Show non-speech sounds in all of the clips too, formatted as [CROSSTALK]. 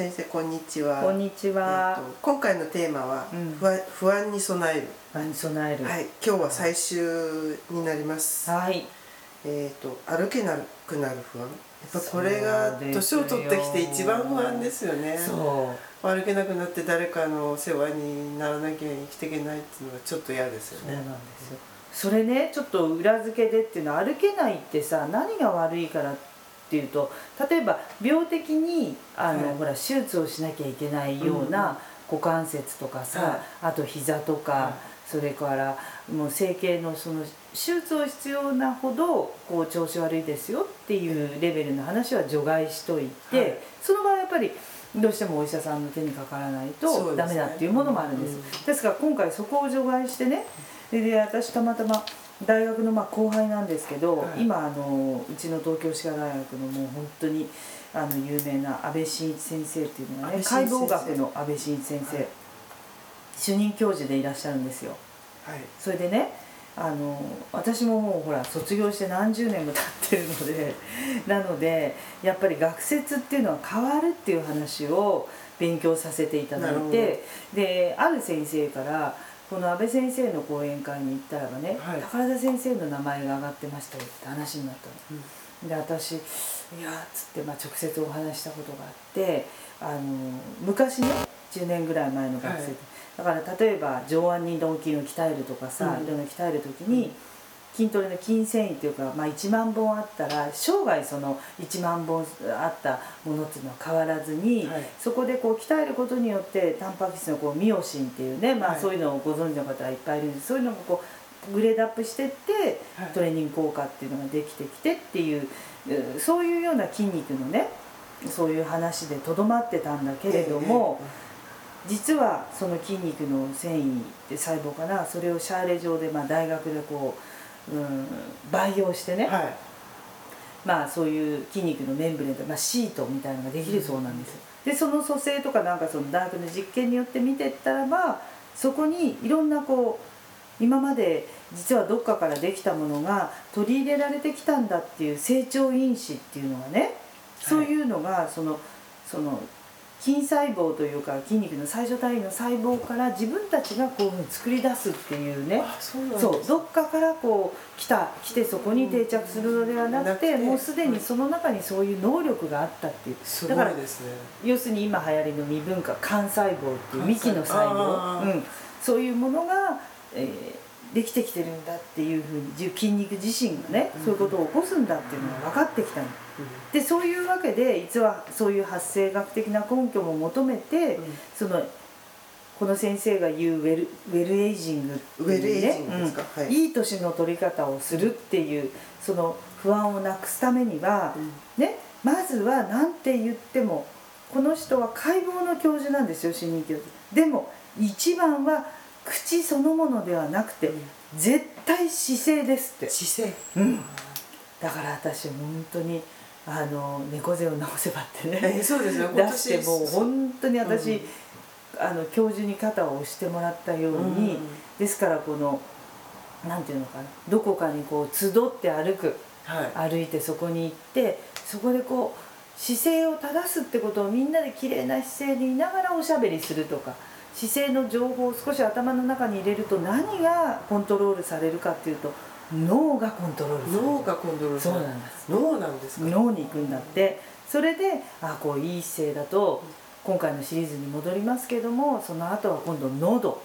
先生こんにちは。こんにちは。えーと今回のテーマは、うん不安不安に備える。不安に備える。はい、今日は最終になります。はい。えっ、と歩けなくなる不安。やっぱこれが年を取ってきて一番不安ですよね。そう。歩けなくなって誰かの世話にならなきゃ生きていけないっていうのがちょっと嫌ですよそうなんね。ですよ。それね、ちょっと裏付けでっていうのは歩けないってさ、何が悪いからっていうと、例えば病的にあの、はい。ほら手術をしなきゃいけないような股関節とかさ、はい。あと膝とか。はい。それからもう整形のその手術を必要なほどこう調子悪いですよっていうレベルの話は除外しといて、はい。その場合やっぱりどうしてもお医者さんの手にかからないとダメだっていうものもあるんです。うんですから今回そこを除外してねでで私たまたま大学のまあ後輩なんですけど、はい。今あのうちの東京歯科大学のもう本当にあの有名な安倍晋一先生っていうのがね解剖学の安倍晋一先生、はい。主任教授でいらっしゃるんですよ。はい。それでねあの私ももうほら卒業して何十年も経ってるので [LAUGHS] なのでやっぱり学説っていうのは変わるっていう話を勉強させていただいてである先生からこの安倍先生の講演会に行ったらばね、はい。宝田先生の名前が挙がってましたよって話になったの。うん。で私「いや」っつって、まあ、直接お話ししたことがあってあの昔ね10年ぐらい前の学生で、はい。だから例えば上腕二頭筋を鍛えるとかさ、うん。いろんな鍛える時に筋トレの筋繊維っていうか、まあ、1万本あったら生涯その1万本あったものっていうのは変わらずに、はい。そこでこう鍛えることによってタンパク質のこうミオシンっていうね、まあ、はい。そういうのをご存知の方はいっぱいいるんです。そういうのがこうグレードアップしてってはい。トレーニング効果っていうのができてきてっていううそういうような筋肉のねそういう話でとどまってたんだけれども、実はその筋肉の繊維って細胞かなそれをシャーレ状で、まあ、大学でこう、うん、培養してね、はい。まあそういう筋肉のメンブレンと、まあ、シートみたいなのができるそうなんですよ。でその組成とかなんかその大学の実験によって見てったらばそこにいろんなこう今まで実はどっかからできたものが取り入れられてきたんだっていう成長因子っていうのがねそういうのがそのその筋細胞というか筋肉の最初単位の細胞から自分たちがこういうふうに作り出すっていうね。あ、そうどっかからこう来た来てそこに定着するのではなくて、もうすでにその中にそういう能力があったっていう。すだからごいですね。要するに今流行りの未分化幹細胞っていう幹の細胞、うん、そういうものが、えーできてきてるんだっていうふうにじ筋肉自身がね、うん。そういうことを起こすんだっていうのが分かってきたの。うでそういうわけで実はそういう発生学的な根拠も求めて、ん。そのこの先生が言うウェルウェルエイジングっていうねい。いい年の取り方をするっていうその不安をなくすためには、ね、まずは何て言ってもこの人は解剖の教授なんですよ主任教授。でも一番は口そのものではなくて、うん。絶対姿勢ですって。姿勢。うん。だから私本当にあの猫背を直せばってね。えーそうですよ。[LAUGHS] 出してもう本当に私、うん。あの教授に肩を押してもらったように、うん。ですからこのなんていうのかなどこかにこう集って歩くはい。歩いてそこに行ってそこでこう姿勢を正すってことをみんなで綺麗な姿勢でいながらおしゃべりするとか姿勢の情報を少し頭の中に入れると何がコントロールされるかっていうと脳がコントロール脳がコントロール。そうなんです。脳なんですか。脳に行くんだって。それであこういい姿勢だと今回のシリーズに戻りますけどもその後は今度喉。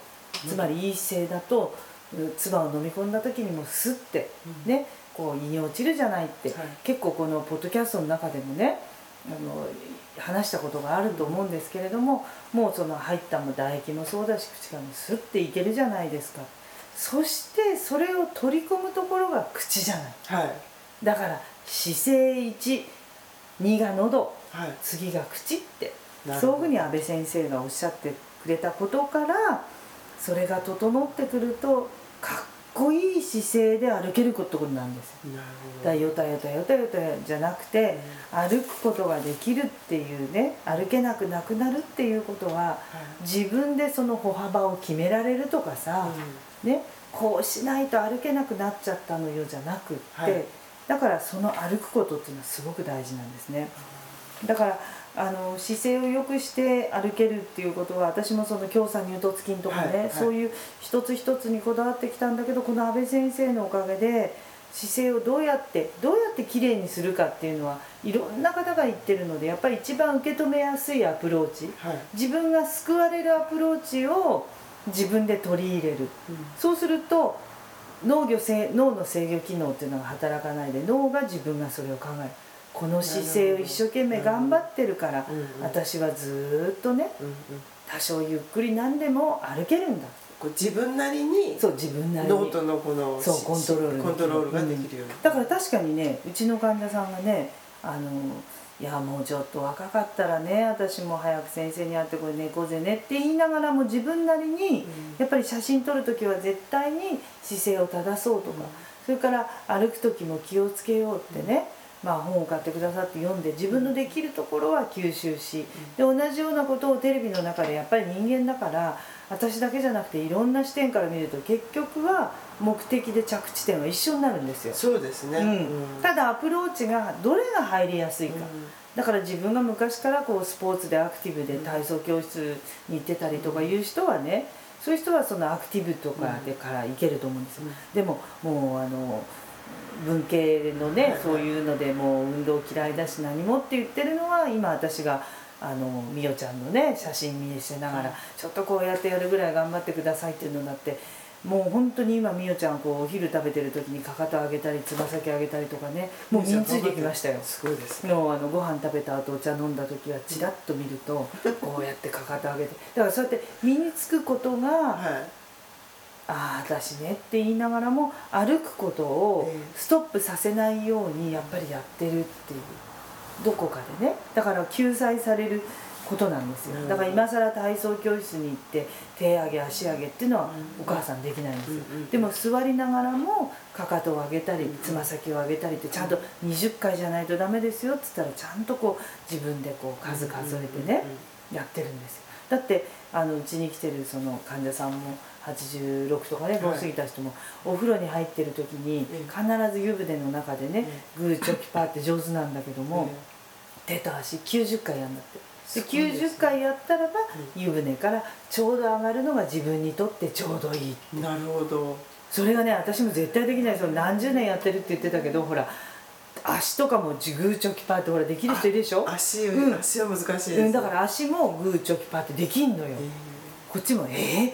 つまりいい姿勢だとう唾を飲み込んだ時にもスッてうん。ねこう胃に落ちるじゃないって、はい。結構このポッドキャストの中でもねあの話したことがあると思うんですけれどももうその入ったも唾液もそうだし口からもスッていけるじゃないですかそしてそれを取り込むところが口じゃないはい。だから姿勢12が喉はい。次が口ってそういうふうに安倍先生がおっしゃってくれたことからそれが整ってくるとかっこいい姿勢で歩けることなんですだよたよたよたよたじゃなくて歩くことができるっていうね歩けなくなくなるっていうことははい自分でその歩幅を決められるとかさ、ね、こうしないと歩けなくなっちゃったのよじゃなくって、はいだからその歩くことっていうのはすごく大事なんですね。だからあの姿勢を良くして歩けるっていうことは私もその強鎖乳突筋とかね、はいはい。そういう一つ一つにこだわってきたんだけどこの安倍先生のおかげで姿勢をどうやってどうやってきれいにするかっていうのはいろんな方が言ってるのでやっぱり一番受け止めやすいアプローチはい。自分が救われるアプローチを自分で取り入れる。そうすると農業せ脳の制御機能っていうのが働かないで脳が自分がそれを考えるこの姿勢を一生懸命頑張ってるから私はずーっとね多少ゆっくりなんでも歩けるんだ。こう自分なりにそう自分なりに。ノートのこのそうしコントロールコントロールができるように、だから確かにねうちの患者さんがねあのいやもうちょっと若かったらね私も早く先生に会ってこれ猫背ねって言いながらも自分なりにやっぱり写真撮る時は絶対に姿勢を正そうとか、それから歩く時も気をつけようってね、まあ、本を買ってくださって読んで自分のできるところは吸収しで同じようなことをテレビの中でやっぱり人間だから私だけじゃなくていろんな視点から見ると結局は目的で着地点は一緒になるんですよ。そうですね、うん。ただアプローチがどれが入りやすいか、うん。だから自分が昔からこうスポーツでアクティブで体操教室に行ってたりとかいう人はねそういう人はそのアクティブとかでからいけると思うんですよ、でももうあの文系のね、そういうのでもう運動嫌いだし何もって言ってるのは今私があのみおちゃんのね写真見せながら、ちょっとこうやってやるぐらい頑張ってくださいっていうのになってもう本当に今みおちゃんこうお昼食べてる時にかかと上げたりつま先上げたりとかねもう身についてきましたよ。すごいですね。のあのご飯食べた後お茶飲んだ時はちらっと見るとこうやってかかと上げて。だからそうやって身につくことがはいああ私ねって言いながらも歩くことをええ。ストップさせないようにやっぱりやってるっていうどこかでね。だから救済されることなんですよ。うん。だから今更体操教室に行って手上げ足上げっていうのはうん。お母さんできないんですよ。でも座りながらもかかとを上げたりつま先を上げたりってちゃんと20回じゃないとダメですよっつったらちゃんとこう自分でこう数数えてねやってるんですよ。だってあのうちに来てるその患者さんも86とかねはい。5過ぎた人もお風呂に入ってる時にええ必ず湯船の中でねグーチョキパーって上手なんだけども手と足90回やんだって。すでごいですね。90回やったらば湯船からちょうど上がるのが自分にとってちょうどいいうんなるほど。それがね私も絶対できないですよ。何十年やってるって言ってたけどほら足とかもグーチョキパーってほらできる人いるでしょ？足、うん。足は難しいです、うん、だから足もグーチョキパーってできんのよ、えこっちもえー、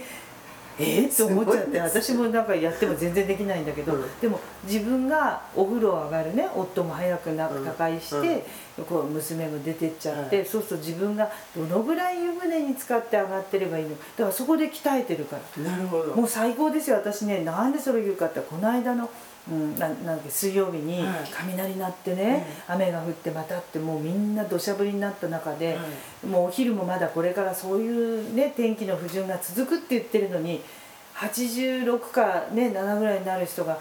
え？ー、って思っちゃって私もなんかやっても全然できないんだけど、うん。でも自分がお風呂上がるね夫も早くなうん。他界して、こう娘も出てっちゃって、はい。そうすると自分がどのぐらい湯船に使って上がってればいいの？だからそこで鍛えてるから。ーなるほど。もう最高ですよ。私ねなんでそれを言うかってこの間の、うん、ななん水曜日にはい。雷鳴ってね、雨が降ってまたってもうみんな土砂降りになった中で、はい。もうお昼もまだこれからそういうね天気の不順が続くって言ってるのに86かね7ぐらいになる人が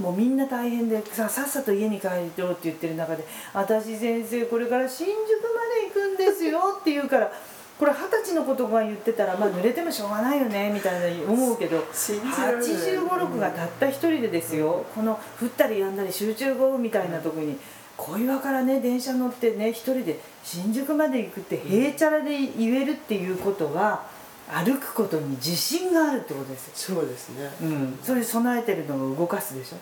もうみんな大変でささっさと家に帰ろうって言ってる中で「私先生これから新宿まで行くんですよ」って言うからこれ二十歳のことが言ってたらまあ濡れてもしょうがないよねみたいな思うけど信じられない。85、6がたった一人でですよ。この降ったりやんだり集中豪雨みたいなとこに小岩からね電車乗ってね一人で新宿まで行くって平チャラで言えるっていうことは歩くことに自信があるってことですよ、そうですね。うん、それ備えてるのが動かすでしょ。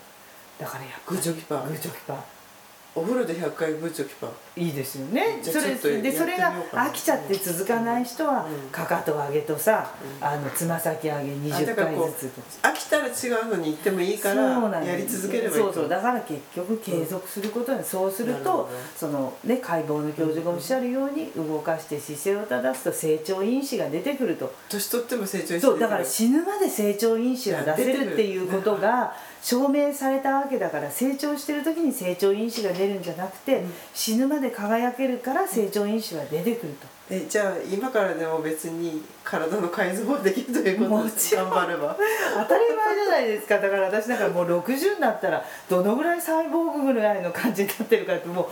だからやっぱグーチョキパー。グーチョキパーお風呂で100回グーチョキパーいいですよね。それあちょっとやってでそれが飽きちゃって続かない人はうん。かかと上げとさ、うん。あのつま先上げあ20回ずつ飽きたら違うのに行ってもいいかそうらやり続ければいいそうそう。だから結局継続することに、そうするとそのね解剖の教授がおっしゃるように動かして姿勢を正すと成長因子が出てくると。年取っても成長してそうだから死ぬまで成長因子は出せるっていうことが証明されたわけだから成長してる時に成長因子が出るんじゃなくて、うん。死ぬまで輝けるから成長因子は出てくると。えじゃあ今からでも別に体の改造はできるということもですちろん。頑張れば。[LAUGHS] 当たり前じゃないですか。だから私だからもう60になったらどのぐらいサイボーグぐらいの感じになってるかってもう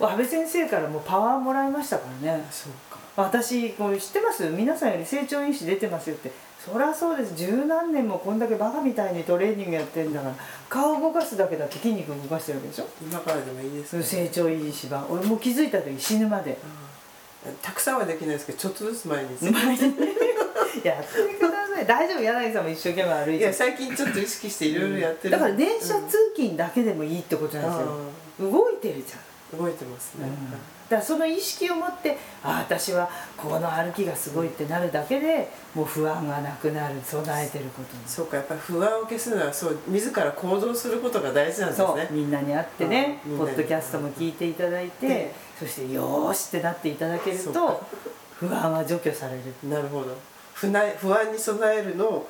安倍先生からもうパワーもらいましたからね。そうか。私これ知ってます？皆さんより成長因子出てますよって。そりゃそうです。十何年もこんだけバカみたいにトレーニングやってんだから顔動かすだけだって筋肉動かしてるわけでしょ？今からでもいいですね。成長因子版俺もう気づいた時死ぬまで。うん。たくさんはできないですけどちょっとずつ前に [LAUGHS] やってください。大丈夫？柳さんも一生懸命歩いて。いや最近ちょっと意識していろいろやってる。だから電車通勤だけでもいいってことなんですよ、動いてるじゃん動いてますね、だからその意識を持ってあ私はこの歩きがすごいってなるだけでもう不安がなくなる備えてることに。そうかやっぱり不安を消すのはそう自ら行動することが大事なんですそうねみんなに会ってねポッドキャストも聞いていただいて、ねそして「よーし」ってなっていただけるとか不安は除去される。なるほど。不不安に備えるの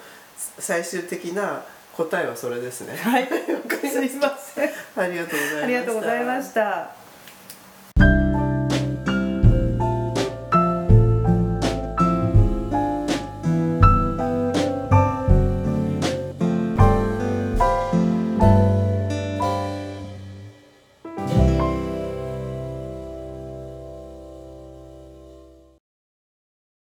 最終的な答えはそれですね。はい。すいません。ありがとうございました。ありがとうございました